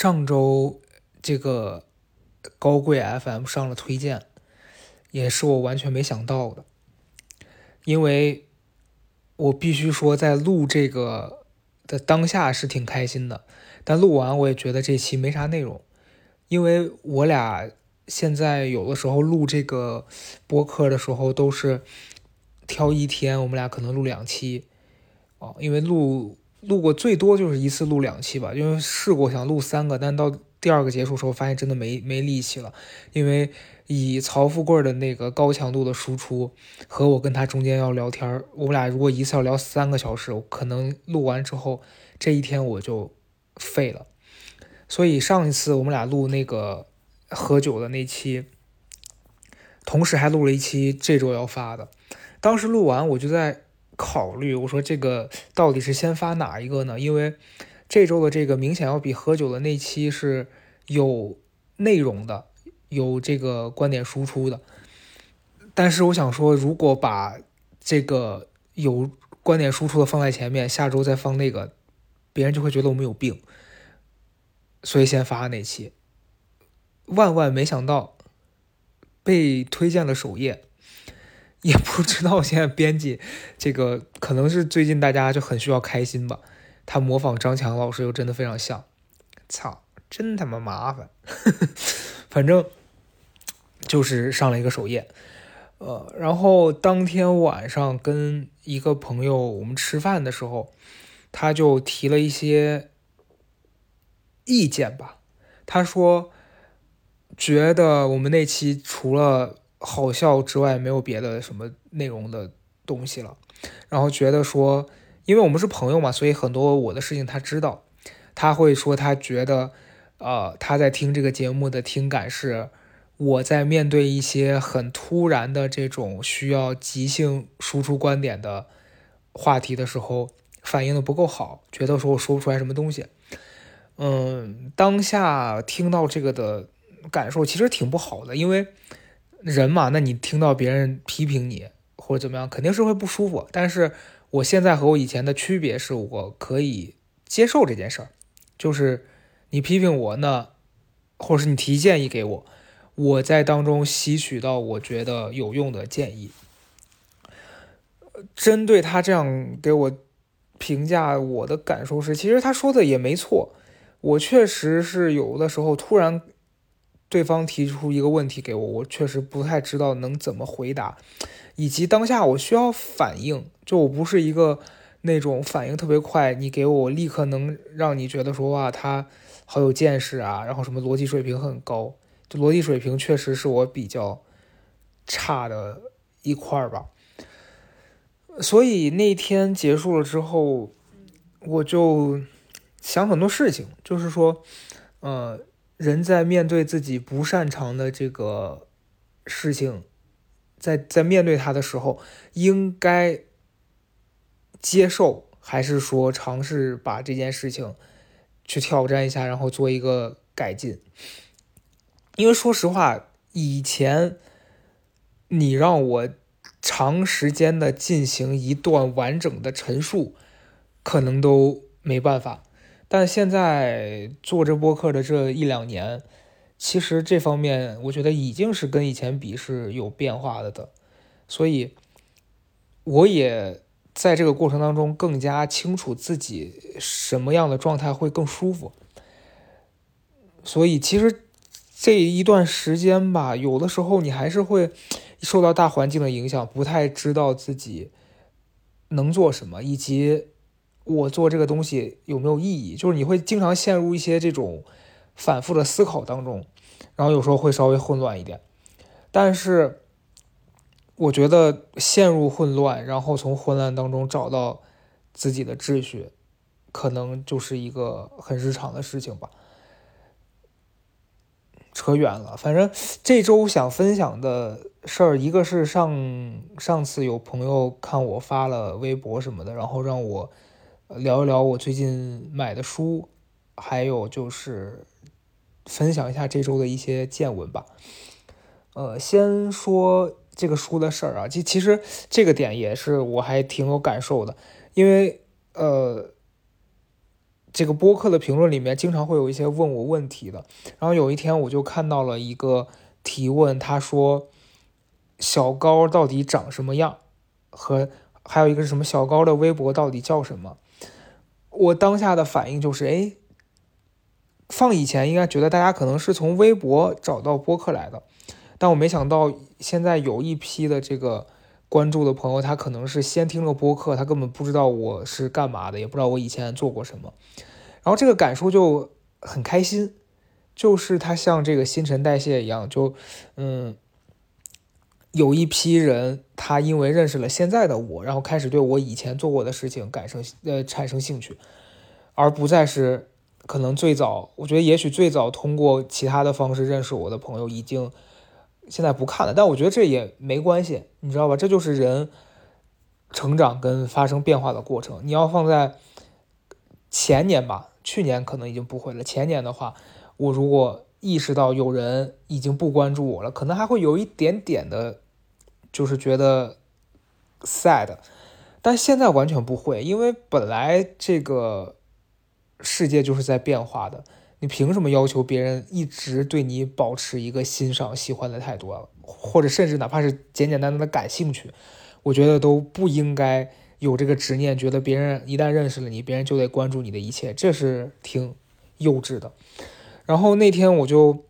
上周这个高贵 FM 上了推荐，也是我完全没想到的，因为我必须说，在录这个的当下是挺开心的，但录完我也觉得这期没啥内容，因为我俩现在有的时候录这个播客的时候都是挑一天，我们俩可能录两期，哦，因为录。录过最多就是一次录两期吧，因为试过想录三个，但到第二个结束时候发现真的没没力气了，因为以曹富贵的那个高强度的输出和我跟他中间要聊天，我们俩如果一次要聊三个小时，可能录完之后这一天我就废了。所以上一次我们俩录那个喝酒的那期，同时还录了一期这周要发的，当时录完我就在。考虑我说这个到底是先发哪一个呢？因为这周的这个明显要比喝酒的那期是有内容的，有这个观点输出的。但是我想说，如果把这个有观点输出的放在前面，下周再放那个，别人就会觉得我们有病。所以先发那期，万万没想到被推荐了首页。也不知道现在编辑这个可能是最近大家就很需要开心吧。他模仿张强老师又真的非常像，操，真他妈麻烦。反正就是上了一个首页，呃，然后当天晚上跟一个朋友我们吃饭的时候，他就提了一些意见吧。他说觉得我们那期除了。好笑之外，没有别的什么内容的东西了。然后觉得说，因为我们是朋友嘛，所以很多我的事情他知道。他会说，他觉得，呃，他在听这个节目的听感是，我在面对一些很突然的这种需要即兴输出观点的话题的时候，反应的不够好，觉得说我说不出来什么东西。嗯，当下听到这个的感受其实挺不好的，因为。人嘛，那你听到别人批评你或者怎么样，肯定是会不舒服。但是我现在和我以前的区别是，我可以接受这件事儿，就是你批评我那，或者是你提建议给我，我在当中吸取到我觉得有用的建议。针对他这样给我评价，我的感受是，其实他说的也没错，我确实是有的时候突然。对方提出一个问题给我，我确实不太知道能怎么回答，以及当下我需要反应，就我不是一个那种反应特别快，你给我立刻能让你觉得说哇他好有见识啊，然后什么逻辑水平很高，就逻辑水平确实是我比较差的一块儿吧。所以那天结束了之后，我就想很多事情，就是说，呃。人在面对自己不擅长的这个事情，在在面对他的时候，应该接受，还是说尝试把这件事情去挑战一下，然后做一个改进？因为说实话，以前你让我长时间的进行一段完整的陈述，可能都没办法。但现在做这播客的这一两年，其实这方面我觉得已经是跟以前比是有变化了的，所以我也在这个过程当中更加清楚自己什么样的状态会更舒服。所以其实这一段时间吧，有的时候你还是会受到大环境的影响，不太知道自己能做什么，以及。我做这个东西有没有意义？就是你会经常陷入一些这种反复的思考当中，然后有时候会稍微混乱一点。但是我觉得陷入混乱，然后从混乱当中找到自己的秩序，可能就是一个很日常的事情吧。扯远了，反正这周想分享的事儿，一个是上上次有朋友看我发了微博什么的，然后让我。聊一聊我最近买的书，还有就是分享一下这周的一些见闻吧。呃，先说这个书的事儿啊，其其实这个点也是我还挺有感受的，因为呃，这个播客的评论里面经常会有一些问我问题的，然后有一天我就看到了一个提问，他说小高到底长什么样，和还有一个是什么小高的微博到底叫什么？我当下的反应就是，哎，放以前应该觉得大家可能是从微博找到播客来的，但我没想到现在有一批的这个。关注的朋友，他可能是先听了播客，他根本不知道我是干嘛的，也不知道我以前做过什么，然后这个感受就很开心，就是他像这个新陈代谢一样，就嗯，有一批人他因为认识了现在的我，然后开始对我以前做过的事情感生呃产生兴趣，而不再是可能最早，我觉得也许最早通过其他的方式认识我的朋友已经。现在不看了，但我觉得这也没关系，你知道吧？这就是人成长跟发生变化的过程。你要放在前年吧，去年可能已经不会了。前年的话，我如果意识到有人已经不关注我了，可能还会有一点点的，就是觉得 sad。但现在完全不会，因为本来这个世界就是在变化的。你凭什么要求别人一直对你保持一个欣赏、喜欢的态度啊？或者甚至哪怕是简简单单的感兴趣，我觉得都不应该有这个执念，觉得别人一旦认识了你，别人就得关注你的一切，这是挺幼稚的。然后那天我就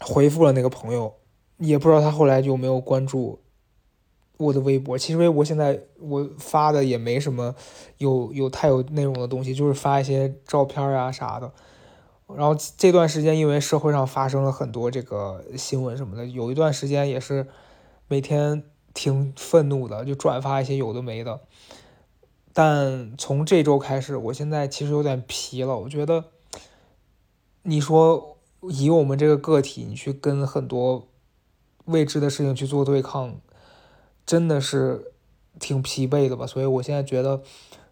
回复了那个朋友，也不知道他后来有没有关注我的微博。其实微博现在我发的也没什么有有太有内容的东西，就是发一些照片啊啥的。然后这段时间，因为社会上发生了很多这个新闻什么的，有一段时间也是每天挺愤怒的，就转发一些有的没的。但从这周开始，我现在其实有点疲了。我觉得，你说以我们这个个体，你去跟很多未知的事情去做对抗，真的是挺疲惫的吧？所以我现在觉得，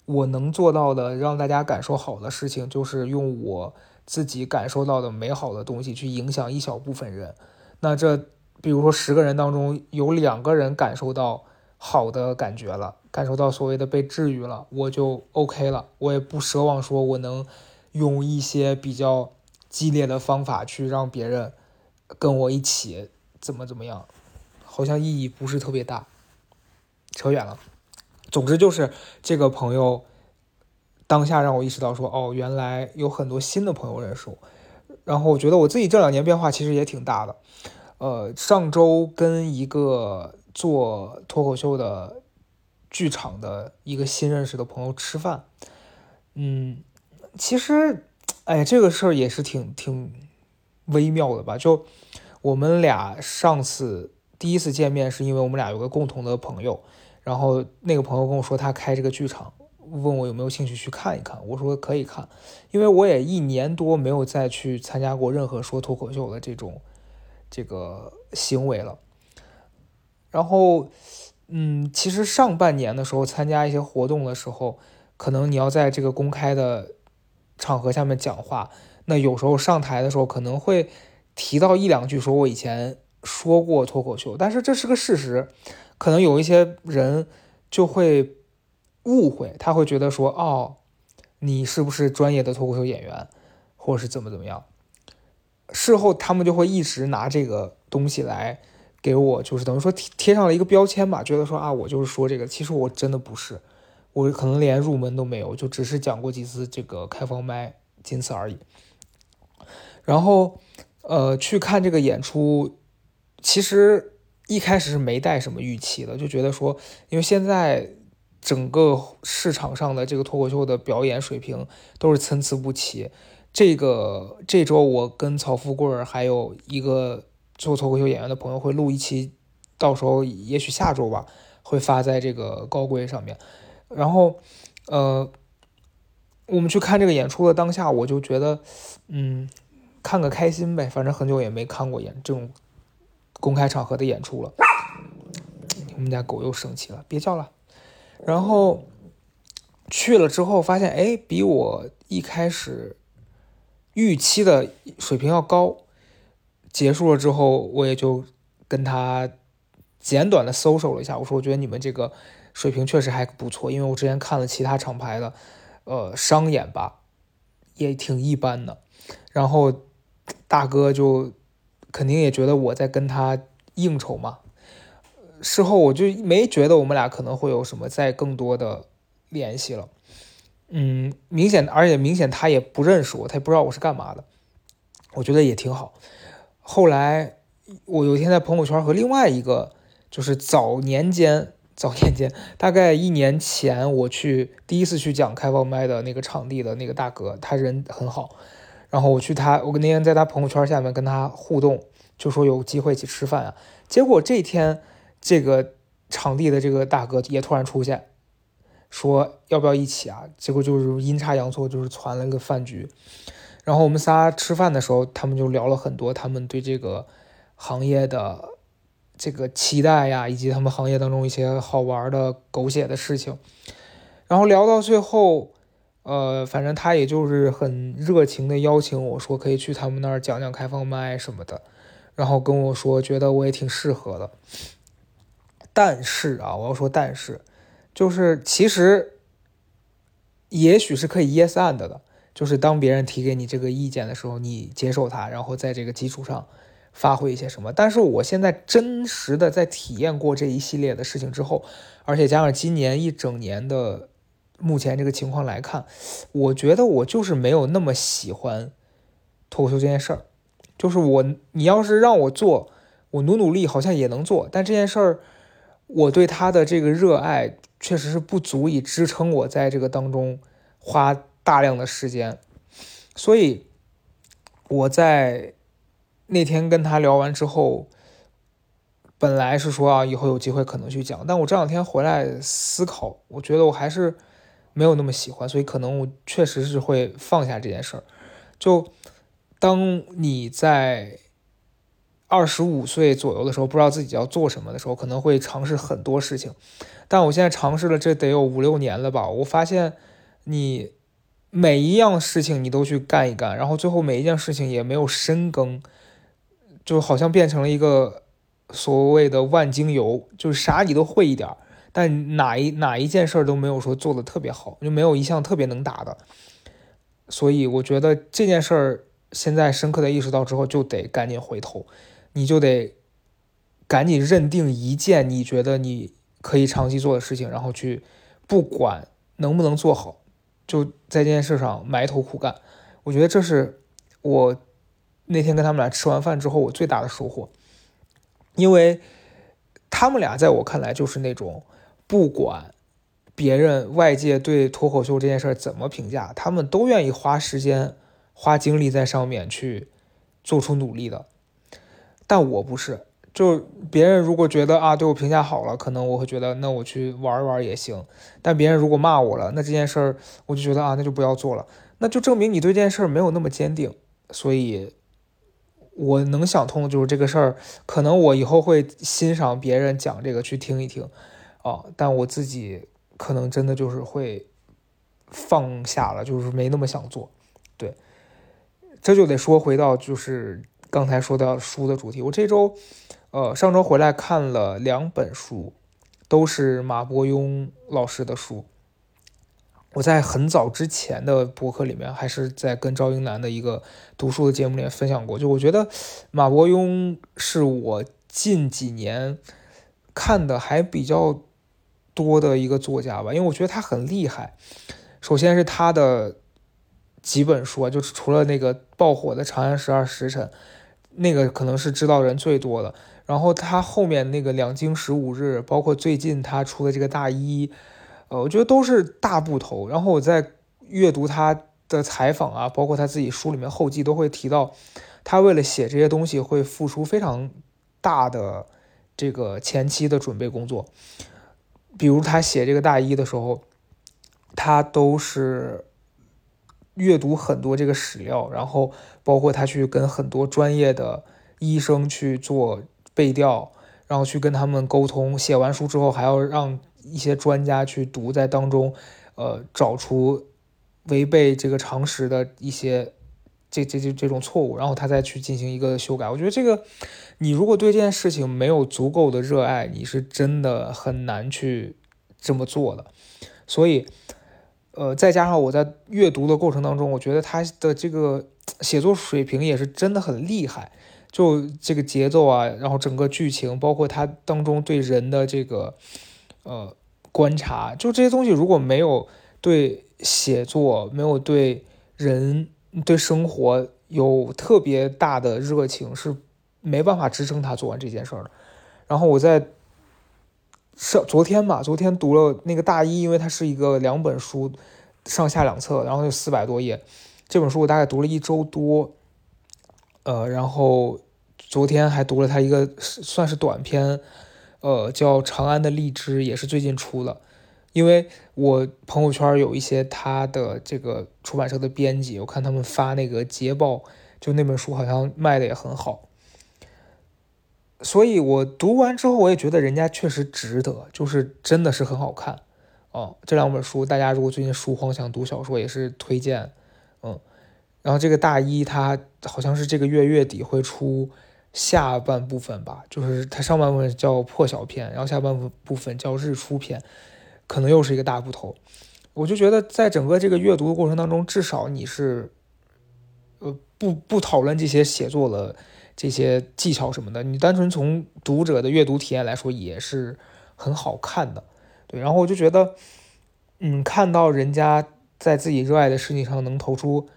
我能做到的让大家感受好的事情，就是用我。自己感受到的美好的东西，去影响一小部分人。那这，比如说十个人当中有两个人感受到好的感觉了，感受到所谓的被治愈了，我就 OK 了。我也不奢望说我能用一些比较激烈的方法去让别人跟我一起怎么怎么样，好像意义不是特别大。扯远了。总之就是这个朋友。当下让我意识到说，哦，原来有很多新的朋友认识我，然后我觉得我自己这两年变化其实也挺大的。呃，上周跟一个做脱口秀的剧场的一个新认识的朋友吃饭，嗯，其实，哎，这个事儿也是挺挺微妙的吧？就我们俩上次第一次见面是因为我们俩有个共同的朋友，然后那个朋友跟我说他开这个剧场。问我有没有兴趣去看一看，我说可以看，因为我也一年多没有再去参加过任何说脱口秀的这种这个行为了。然后，嗯，其实上半年的时候参加一些活动的时候，可能你要在这个公开的场合下面讲话，那有时候上台的时候可能会提到一两句，说我以前说过脱口秀，但是这是个事实，可能有一些人就会。误会，他会觉得说，哦，你是不是专业的脱口秀演员，或者是怎么怎么样？事后他们就会一直拿这个东西来给我，就是等于说贴贴上了一个标签吧，觉得说啊，我就是说这个，其实我真的不是，我可能连入门都没有，就只是讲过几次这个开放麦，仅此而已。然后，呃，去看这个演出，其实一开始是没带什么预期的，就觉得说，因为现在。整个市场上的这个脱口秀的表演水平都是参差不齐。这个这周我跟曹富贵还有一个做脱口秀演员的朋友会录一期，到时候也许下周吧会发在这个高规上面。然后，呃，我们去看这个演出的当下，我就觉得，嗯，看个开心呗，反正很久也没看过演这种公开场合的演出了。我们家狗又生气了，别叫了。然后去了之后，发现哎，比我一开始预期的水平要高。结束了之后，我也就跟他简短的搜索了一下，我说我觉得你们这个水平确实还不错，因为我之前看了其他厂牌的，呃，商演吧，也挺一般的。然后大哥就肯定也觉得我在跟他应酬嘛。事后我就没觉得我们俩可能会有什么再更多的联系了。嗯，明显而且明显他也不认识我，他也不知道我是干嘛的。我觉得也挺好。后来我有一天在朋友圈和另外一个就是早年间。早年间，大概一年前，我去第一次去讲开放麦的那个场地的那个大哥，他人很好。然后我去他，我那天在他朋友圈下面跟他互动，就说有机会一起吃饭啊。结果这天，这个场地的这个大哥也突然出现，说要不要一起啊？结果就是阴差阳错，就是传了个饭局。然后我们仨吃饭的时候，他们就聊了很多他们对这个行业的。这个期待呀，以及他们行业当中一些好玩的狗血的事情，然后聊到最后，呃，反正他也就是很热情的邀请我说可以去他们那儿讲讲开放麦什么的，然后跟我说觉得我也挺适合的。但是啊，我要说但是，就是其实也许是可以 yes and 的，就是当别人提给你这个意见的时候，你接受它，然后在这个基础上。发挥一些什么？但是我现在真实的在体验过这一系列的事情之后，而且加上今年一整年的目前这个情况来看，我觉得我就是没有那么喜欢脱口秀这件事儿。就是我，你要是让我做，我努努力好像也能做，但这件事儿，我对他的这个热爱确实是不足以支撑我在这个当中花大量的时间，所以我在。那天跟他聊完之后，本来是说啊，以后有机会可能去讲，但我这两天回来思考，我觉得我还是没有那么喜欢，所以可能我确实是会放下这件事儿。就当你在二十五岁左右的时候，不知道自己要做什么的时候，可能会尝试很多事情。但我现在尝试了，这得有五六年了吧？我发现你每一样事情你都去干一干，然后最后每一件事情也没有深耕。就好像变成了一个所谓的万金油，就是啥你都会一点儿，但哪一哪一件事儿都没有说做的特别好，就没有一项特别能打的。所以我觉得这件事儿现在深刻的意识到之后，就得赶紧回头，你就得赶紧认定一件你觉得你可以长期做的事情，然后去不管能不能做好，就在这件事上埋头苦干。我觉得这是我。那天跟他们俩吃完饭之后，我最大的收获，因为他们俩在我看来就是那种不管别人外界对脱口秀这件事怎么评价，他们都愿意花时间、花精力在上面去做出努力的。但我不是，就别人如果觉得啊对我评价好了，可能我会觉得那我去玩一玩也行。但别人如果骂我了，那这件事儿我就觉得啊那就不要做了，那就证明你对这件事儿没有那么坚定，所以。我能想通的就是这个事儿，可能我以后会欣赏别人讲这个去听一听，啊，但我自己可能真的就是会放下了，就是没那么想做。对，这就得说回到就是刚才说的书的主题。我这周，呃，上周回来看了两本书，都是马伯庸老师的书。我在很早之前的博客里面，还是在跟赵英男的一个读书的节目里面分享过。就我觉得马伯庸是我近几年看的还比较多的一个作家吧，因为我觉得他很厉害。首先是他的几本书，就是除了那个爆火的《长安十二时辰》，那个可能是知道人最多的。然后他后面那个《两京十五日》，包括最近他出的这个《大一》。呃，我觉得都是大部头。然后我在阅读他的采访啊，包括他自己书里面后记都会提到，他为了写这些东西会付出非常大的这个前期的准备工作。比如他写这个大一的时候，他都是阅读很多这个史料，然后包括他去跟很多专业的医生去做背调，然后去跟他们沟通。写完书之后还要让。一些专家去读，在当中，呃，找出违背这个常识的一些这这这这种错误，然后他再去进行一个修改。我觉得这个，你如果对这件事情没有足够的热爱，你是真的很难去这么做的。所以，呃，再加上我在阅读的过程当中，我觉得他的这个写作水平也是真的很厉害。就这个节奏啊，然后整个剧情，包括他当中对人的这个呃观察，就这些东西，如果没有对写作，没有对人、对生活有特别大的热情，是没办法支撑他做完这件事儿的。然后我在上昨天吧，昨天读了那个大一，因为它是一个两本书，上下两册，然后有四百多页。这本书我大概读了一周多，呃，然后。昨天还读了他一个算是短篇，呃，叫《长安的荔枝》，也是最近出的。因为我朋友圈有一些他的这个出版社的编辑，我看他们发那个捷报，就那本书好像卖的也很好。所以我读完之后，我也觉得人家确实值得，就是真的是很好看哦。这两本书，大家如果最近书荒想读小说，也是推荐。嗯，然后这个大一，他好像是这个月月底会出。下半部分吧，就是它上半部分叫破晓篇，然后下半部部分叫日出篇，可能又是一个大部头。我就觉得，在整个这个阅读的过程当中，至少你是，呃，不不讨论这些写作的这些技巧什么的，你单纯从读者的阅读体验来说，也是很好看的。对，然后我就觉得，嗯，看到人家在自己热爱的事情上能投出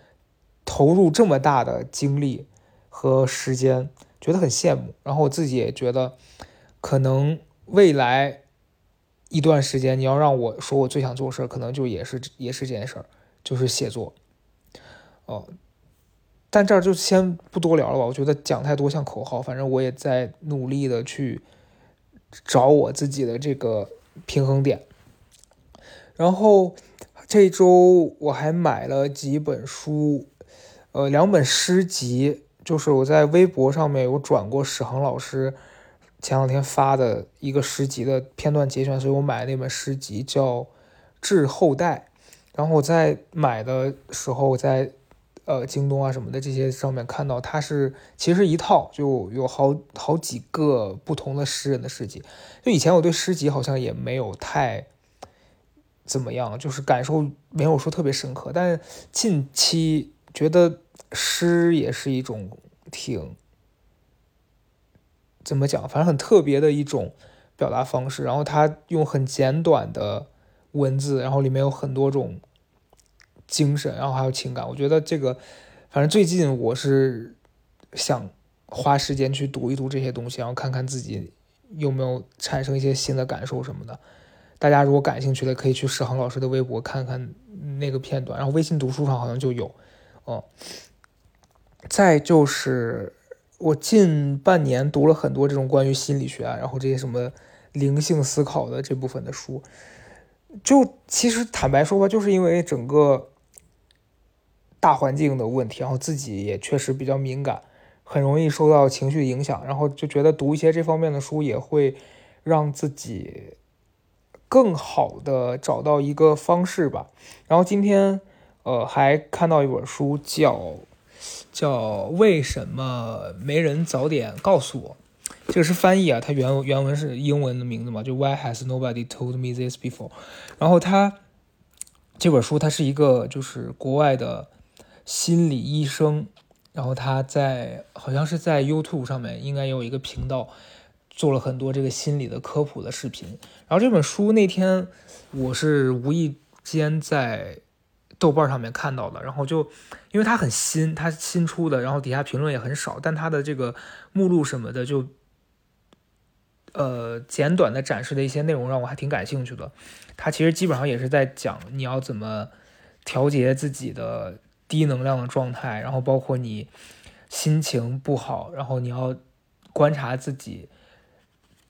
投入这么大的精力和时间。觉得很羡慕，然后我自己也觉得，可能未来一段时间，你要让我说我最想做事儿，可能就也是也是这件事儿，就是写作。哦，但这儿就先不多聊了吧，我觉得讲太多像口号。反正我也在努力的去找我自己的这个平衡点。然后这周我还买了几本书，呃，两本诗集。就是我在微博上面有转过史航老师前两天发的一个诗集的片段节选，所以我买那本诗集叫《致后代》。然后我在买的时候，在呃京东啊什么的这些上面看到，它是其实一套就有好好几个不同的诗人的诗集。就以前我对诗集好像也没有太怎么样，就是感受没有说特别深刻，但近期觉得。诗也是一种挺怎么讲，反正很特别的一种表达方式。然后他用很简短的文字，然后里面有很多种精神，然后还有情感。我觉得这个，反正最近我是想花时间去读一读这些东西，然后看看自己有没有产生一些新的感受什么的。大家如果感兴趣的，可以去史航老师的微博看看那个片段，然后微信读书上好像就有，哦。再就是我近半年读了很多这种关于心理学啊，然后这些什么灵性思考的这部分的书，就其实坦白说吧，就是因为整个大环境的问题，然后自己也确实比较敏感，很容易受到情绪影响，然后就觉得读一些这方面的书也会让自己更好的找到一个方式吧。然后今天呃还看到一本书叫。叫为什么没人早点告诉我？这个是翻译啊，它原原文是英文的名字嘛，就 Why has nobody told me this before？然后他这本书，他是一个就是国外的心理医生，然后他在好像是在 YouTube 上面应该有一个频道，做了很多这个心理的科普的视频。然后这本书那天我是无意间在。豆瓣上面看到的，然后就因为它很新，它新出的，然后底下评论也很少，但它的这个目录什么的，就呃简短的展示的一些内容让我还挺感兴趣的。它其实基本上也是在讲你要怎么调节自己的低能量的状态，然后包括你心情不好，然后你要观察自己。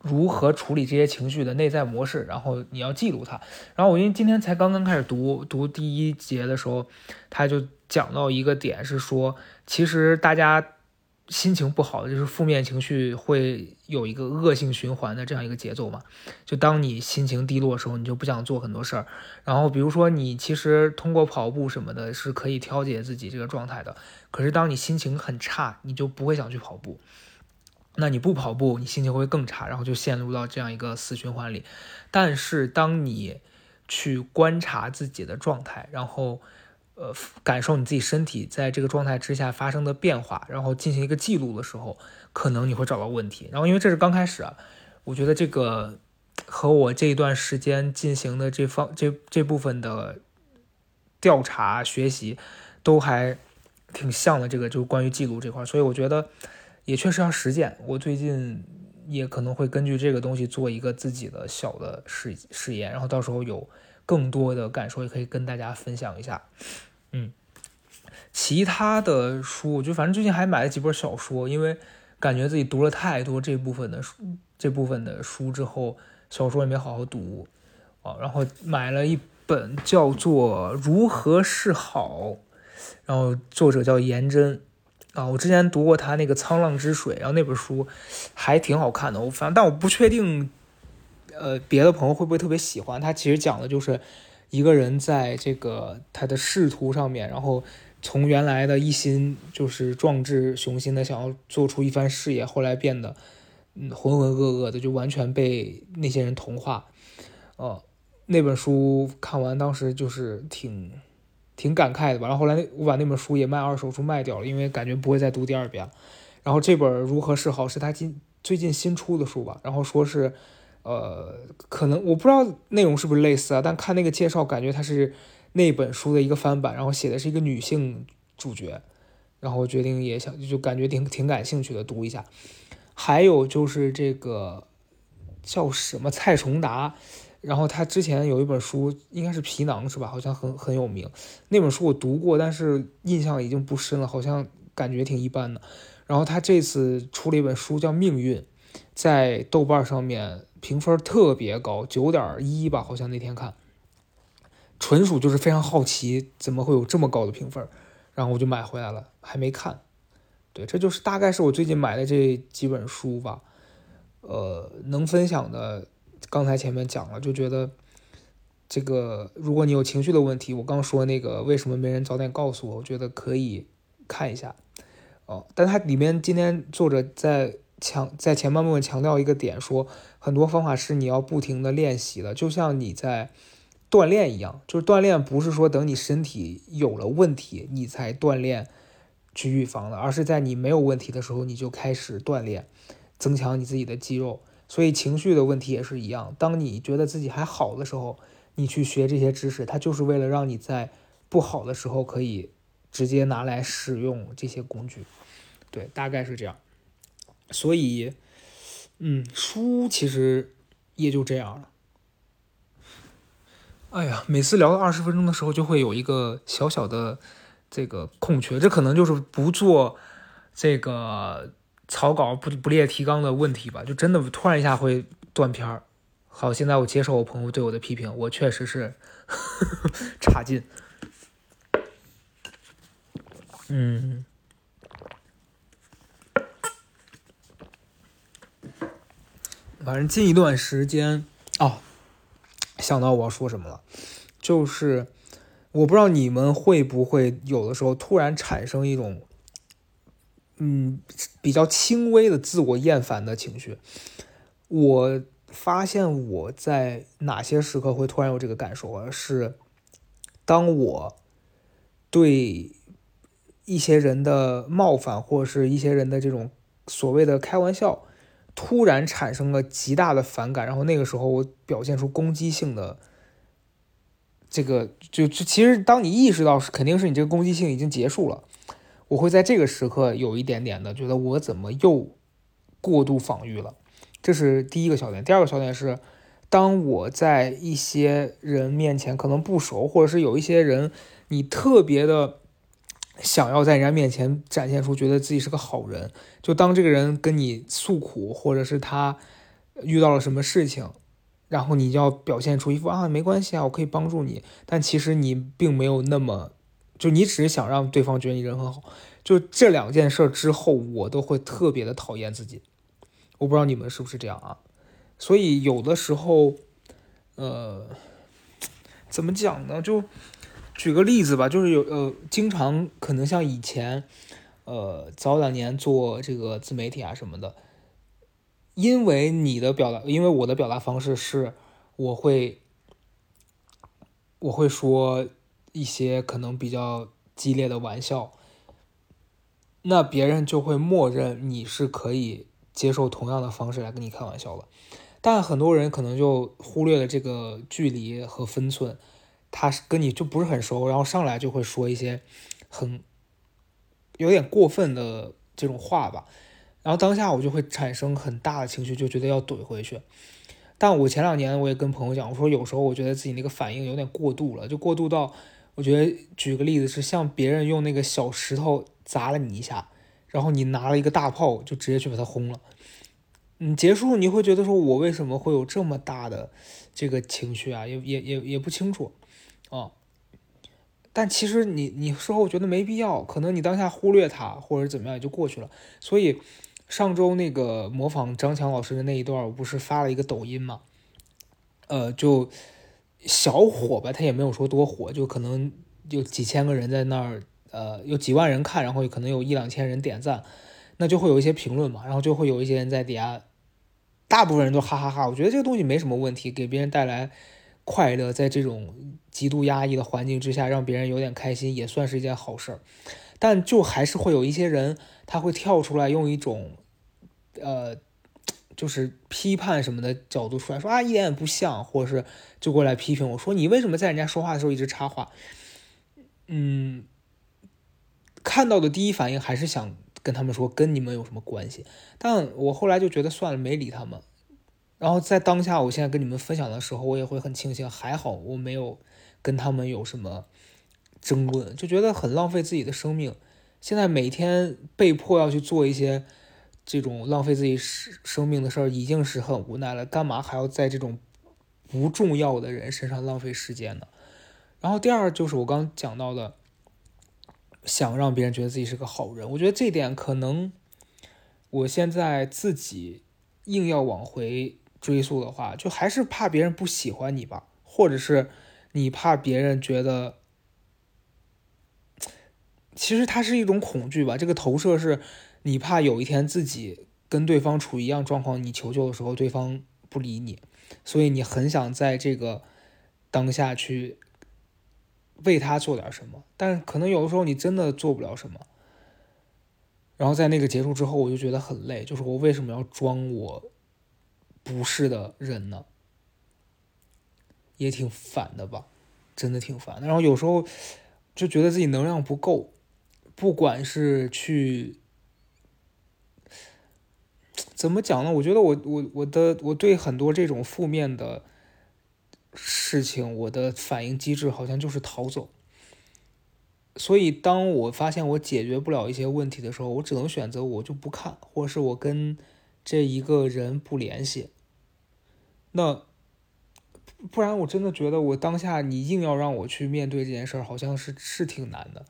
如何处理这些情绪的内在模式，然后你要记录它。然后我因为今天才刚刚开始读读第一节的时候，他就讲到一个点是说，其实大家心情不好，就是负面情绪会有一个恶性循环的这样一个节奏嘛。就当你心情低落的时候，你就不想做很多事儿。然后比如说你其实通过跑步什么的是可以调节自己这个状态的，可是当你心情很差，你就不会想去跑步。那你不跑步，你心情会更差，然后就陷入到这样一个死循环里。但是当你去观察自己的状态，然后呃感受你自己身体在这个状态之下发生的变化，然后进行一个记录的时候，可能你会找到问题。然后因为这是刚开始啊，我觉得这个和我这一段时间进行的这方这这部分的调查学习都还挺像的。这个就关于记录这块，所以我觉得也确实要实践。我最近。也可能会根据这个东西做一个自己的小的试试验，然后到时候有更多的感受也可以跟大家分享一下。嗯，其他的书，我就反正最近还买了几本小说，因为感觉自己读了太多这部分的书，这部分的书之后，小说也没好好读啊。然后买了一本叫做《如何是好》，然后作者叫颜真。啊，我之前读过他那个《沧浪之水》，然后那本书还挺好看的。我反正，但我不确定，呃，别的朋友会不会特别喜欢。他其实讲的就是一个人在这个他的仕途上面，然后从原来的一心就是壮志雄心的想要做出一番事业，后来变得浑浑噩噩的，就完全被那些人同化。呃，那本书看完，当时就是挺。挺感慨的吧，然后后来那我把那本书也卖二手书卖掉了，因为感觉不会再读第二遍。然后这本《如何是好》是他今最近新出的书吧，然后说是，呃，可能我不知道内容是不是类似啊，但看那个介绍感觉它是那本书的一个翻版，然后写的是一个女性主角，然后决定也想就感觉挺挺感兴趣的读一下。还有就是这个叫什么蔡崇达。然后他之前有一本书，应该是皮囊是吧？好像很很有名。那本书我读过，但是印象已经不深了，好像感觉挺一般的。然后他这次出了一本书叫《命运》，在豆瓣上面评分特别高，九点一吧，好像那天看。纯属就是非常好奇，怎么会有这么高的评分？然后我就买回来了，还没看。对，这就是大概是我最近买的这几本书吧。呃，能分享的。刚才前面讲了，就觉得这个，如果你有情绪的问题，我刚说那个为什么没人早点告诉我，我觉得可以看一下哦。但它里面今天作者在强在前半部分强调一个点，说很多方法是你要不停的练习的，就像你在锻炼一样，就是锻炼不是说等你身体有了问题你才锻炼去预防的，而是在你没有问题的时候你就开始锻炼，增强你自己的肌肉。所以情绪的问题也是一样，当你觉得自己还好的时候，你去学这些知识，它就是为了让你在不好的时候可以直接拿来使用这些工具。对，大概是这样。所以，嗯，书其实也就这样了。哎呀，每次聊到二十分钟的时候，就会有一个小小的这个空缺，这可能就是不做这个。草稿不不列提纲的问题吧，就真的突然一下会断片儿。好，现在我接受我朋友对我的批评，我确实是 差劲。嗯，反正近一段时间啊，想到我要说什么了，就是我不知道你们会不会有的时候突然产生一种。嗯，比较轻微的自我厌烦的情绪。我发现我在哪些时刻会突然有这个感受啊？是当我对一些人的冒犯，或者是一些人的这种所谓的开玩笑，突然产生了极大的反感，然后那个时候我表现出攻击性的这个，就就其实当你意识到是肯定是你这个攻击性已经结束了。我会在这个时刻有一点点的觉得我怎么又过度防御了，这是第一个小点。第二个小点是，当我在一些人面前可能不熟，或者是有一些人你特别的想要在人家面前展现出觉得自己是个好人，就当这个人跟你诉苦，或者是他遇到了什么事情，然后你就要表现出一副啊没关系啊，我可以帮助你，但其实你并没有那么。就你只是想让对方觉得你人很好，就这两件事之后，我都会特别的讨厌自己。我不知道你们是不是这样啊？所以有的时候，呃，怎么讲呢？就举个例子吧，就是有呃，经常可能像以前，呃，早两年做这个自媒体啊什么的，因为你的表达，因为我的表达方式是，我会。我会说一些可能比较激烈的玩笑，那别人就会默认你是可以接受同样的方式来跟你开玩笑的。但很多人可能就忽略了这个距离和分寸，他是跟你就不是很熟，然后上来就会说一些很有点过分的这种话吧，然后当下我就会产生很大的情绪，就觉得要怼回去。但我前两年我也跟朋友讲，我说有时候我觉得自己那个反应有点过度了，就过度到我觉得举个例子是像别人用那个小石头砸了你一下，然后你拿了一个大炮就直接去把它轰了。你，结束你会觉得说，我为什么会有这么大的这个情绪啊？也也也也不清楚啊。但其实你你事后觉得没必要，可能你当下忽略它或者怎么样也就过去了。所以上周那个模仿张强老师的那一段，我不是发了一个抖音嘛？呃，就小火吧，他也没有说多火，就可能有几千个人在那儿，呃，有几万人看，然后可能有一两千人点赞，那就会有一些评论嘛，然后就会有一些人在底下。大部分人都哈哈哈，我觉得这个东西没什么问题，给别人带来快乐，在这种极度压抑的环境之下，让别人有点开心，也算是一件好事儿。但就还是会有一些人，他会跳出来用一种，呃，就是批判什么的角度出来说啊，一点也不像，或者是就过来批评我说你为什么在人家说话的时候一直插话？嗯，看到的第一反应还是想。跟他们说跟你们有什么关系？但我后来就觉得算了，没理他们。然后在当下，我现在跟你们分享的时候，我也会很庆幸，还好我没有跟他们有什么争论，就觉得很浪费自己的生命。现在每天被迫要去做一些这种浪费自己生生命的事儿，已经是很无奈了，干嘛还要在这种不重要的人身上浪费时间呢？然后第二就是我刚讲到的。想让别人觉得自己是个好人，我觉得这点可能，我现在自己硬要往回追溯的话，就还是怕别人不喜欢你吧，或者是你怕别人觉得，其实它是一种恐惧吧。这个投射是你怕有一天自己跟对方处于一样状况，你求救的时候对方不理你，所以你很想在这个当下去。为他做点什么，但可能有的时候你真的做不了什么。然后在那个结束之后，我就觉得很累，就是我为什么要装我不是的人呢？也挺烦的吧，真的挺烦的。然后有时候就觉得自己能量不够，不管是去怎么讲呢？我觉得我我我的我对很多这种负面的。事情，我的反应机制好像就是逃走。所以，当我发现我解决不了一些问题的时候，我只能选择我就不看，或者是我跟这一个人不联系。那不然，我真的觉得我当下你硬要让我去面对这件事儿，好像是是挺难的。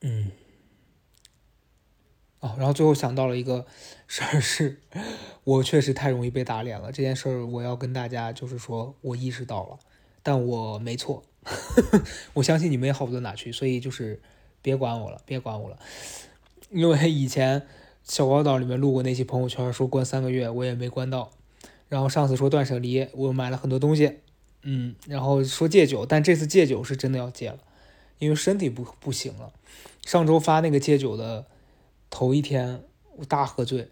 嗯。哦，然后最后想到了一个 事儿，是我确实太容易被打脸了。这件事儿我要跟大家就是说，我意识到了，但我没错，我相信你们也好不到哪去，所以就是别管我了，别管我了。因为以前小高岛里面录过那期朋友圈，说关三个月，我也没关到。然后上次说断舍离，我买了很多东西，嗯，然后说戒酒，但这次戒酒是真的要戒了，因为身体不不行了。上周发那个戒酒的。头一天我大喝醉，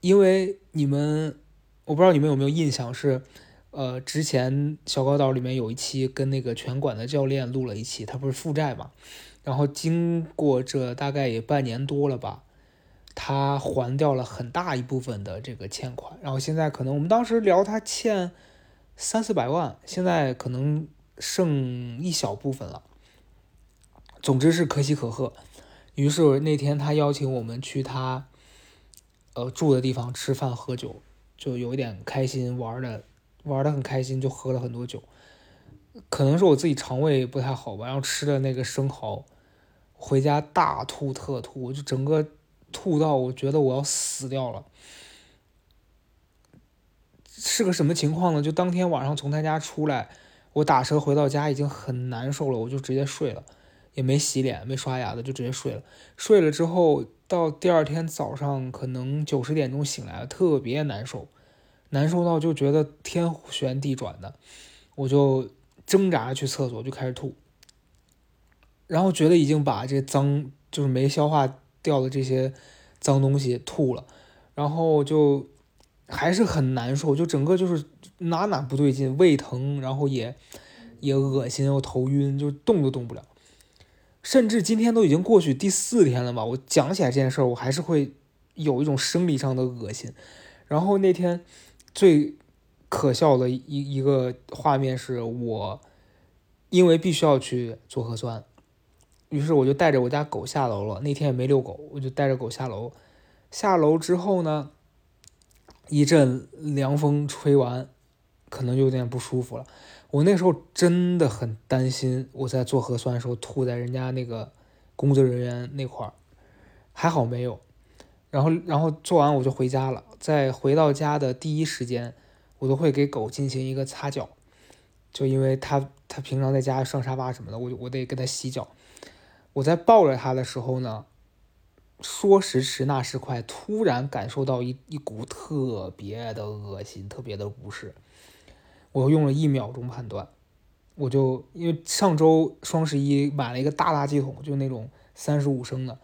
因为你们我不知道你们有没有印象是，呃，之前小高岛里面有一期跟那个拳馆的教练录了一期，他不是负债嘛，然后经过这大概也半年多了吧，他还掉了很大一部分的这个欠款，然后现在可能我们当时聊他欠三四百万，现在可能剩一小部分了，总之是可喜可贺。于是那天他邀请我们去他，呃住的地方吃饭喝酒，就有一点开心玩的，玩的很开心，就喝了很多酒。可能是我自己肠胃不太好吧，然后吃的那个生蚝，回家大吐特吐，就整个吐到我觉得我要死掉了。是个什么情况呢？就当天晚上从他家出来，我打车回到家已经很难受了，我就直接睡了。也没洗脸，没刷牙的就直接睡了。睡了之后，到第二天早上可能九十点钟醒来了，特别难受，难受到就觉得天旋地转的。我就挣扎去厕所，就开始吐，然后觉得已经把这脏就是没消化掉的这些脏东西吐了，然后就还是很难受，就整个就是哪哪不对劲，胃疼，然后也也恶心，又头晕，就动都动不了。甚至今天都已经过去第四天了吧，我讲起来这件事儿，我还是会有一种生理上的恶心。然后那天最可笑的一一个画面是我，因为必须要去做核酸，于是我就带着我家狗下楼了。那天也没遛狗，我就带着狗下楼。下楼之后呢，一阵凉风吹完，可能就有点不舒服了。我那时候真的很担心，我在做核酸的时候吐在人家那个工作人员那块儿，还好没有。然后，然后做完我就回家了。在回到家的第一时间，我都会给狗进行一个擦脚，就因为它它平常在家上沙发什么的，我就我得给它洗脚。我在抱着它的时候呢，说时迟那时快，突然感受到一一股特别的恶心，特别的不适。我用了一秒钟判断，我就因为上周双十一买了一个大垃圾桶，就那种三十五升的，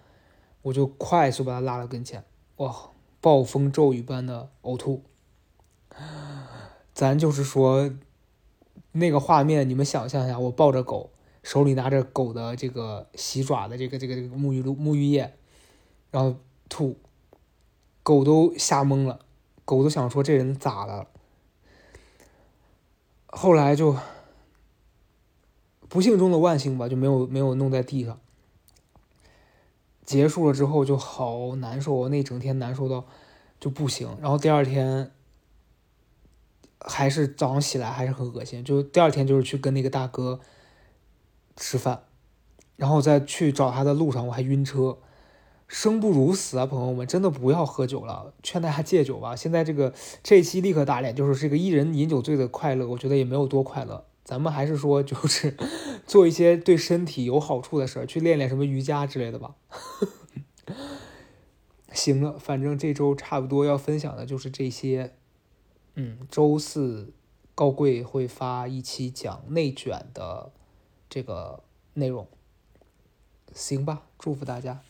我就快速把它拉到跟前，哇，暴风骤雨般的呕吐。咱就是说，那个画面你们想象一下，我抱着狗，手里拿着狗的这个洗爪的这个这个这个沐浴露沐浴液，然后吐，狗都吓懵了，狗都想说这人咋了。后来就不幸中的万幸吧，就没有没有弄在地上。结束了之后就好难受，那整天难受到就不行。然后第二天还是早上起来还是很恶心，就第二天就是去跟那个大哥吃饭，然后在去找他的路上我还晕车。生不如死啊，朋友们，真的不要喝酒了，劝大家戒酒吧。现在这个这一期立刻打脸，就是这个一人饮酒醉的快乐，我觉得也没有多快乐。咱们还是说，就是 做一些对身体有好处的事儿，去练练什么瑜伽之类的吧。行了，反正这周差不多要分享的就是这些。嗯，周四高贵会发一期讲内卷的这个内容。行吧，祝福大家。